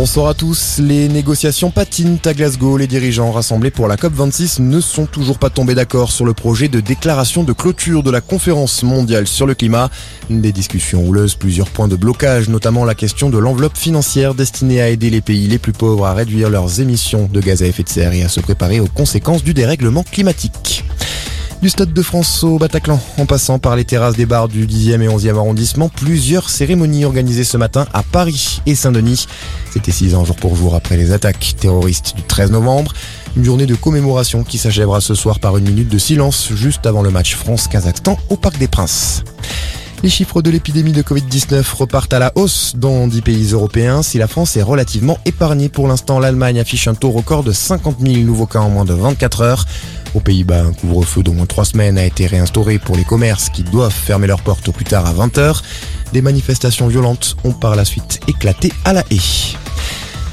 Bonsoir à tous. Les négociations patinent à Glasgow. Les dirigeants rassemblés pour la COP26 ne sont toujours pas tombés d'accord sur le projet de déclaration de clôture de la conférence mondiale sur le climat. Des discussions houleuses, plusieurs points de blocage, notamment la question de l'enveloppe financière destinée à aider les pays les plus pauvres à réduire leurs émissions de gaz à effet de serre et à se préparer aux conséquences du dérèglement climatique. Du Stade de France au Bataclan, en passant par les terrasses des bars du 10e et 11e arrondissement, plusieurs cérémonies organisées ce matin à Paris et Saint-Denis. C'était six ans jour pour jour après les attaques terroristes du 13 novembre. Une journée de commémoration qui s'achèvera ce soir par une minute de silence juste avant le match France-Kazakhstan au Parc des Princes. Les chiffres de l'épidémie de Covid-19 repartent à la hausse dans 10 pays européens. Si la France est relativement épargnée pour l'instant, l'Allemagne affiche un taux record de 50 000 nouveaux cas en moins de 24 heures. Aux Pays-Bas, un couvre-feu d'au moins 3 semaines a été réinstauré pour les commerces qui doivent fermer leurs portes au plus tard à 20h. Des manifestations violentes ont par la suite éclaté à la haie.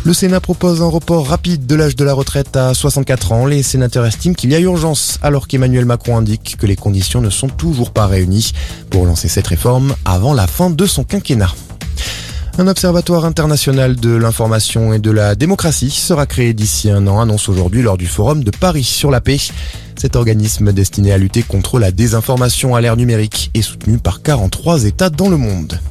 Le Sénat propose un report rapide de l'âge de la retraite à 64 ans. Les sénateurs estiment qu'il y a urgence alors qu'Emmanuel Macron indique que les conditions ne sont toujours pas réunies pour lancer cette réforme avant la fin de son quinquennat. Un observatoire international de l'information et de la démocratie sera créé d'ici un an, annonce aujourd'hui lors du forum de Paris sur la paix. Cet organisme destiné à lutter contre la désinformation à l'ère numérique est soutenu par 43 États dans le monde.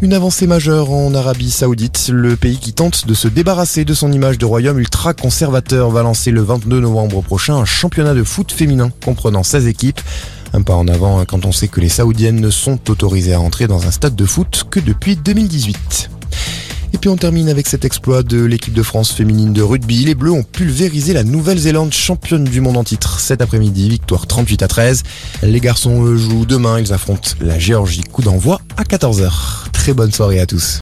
Une avancée majeure en Arabie Saoudite, le pays qui tente de se débarrasser de son image de royaume ultra-conservateur va lancer le 22 novembre prochain un championnat de foot féminin comprenant 16 équipes. Un pas en avant quand on sait que les Saoudiennes ne sont autorisées à entrer dans un stade de foot que depuis 2018. Et puis on termine avec cet exploit de l'équipe de France féminine de rugby. Les Bleus ont pulvérisé la Nouvelle-Zélande championne du monde en titre cet après-midi, victoire 38 à 13. Les garçons jouent demain, ils affrontent la Géorgie, coup d'envoi à 14h. Très bonne soirée à tous.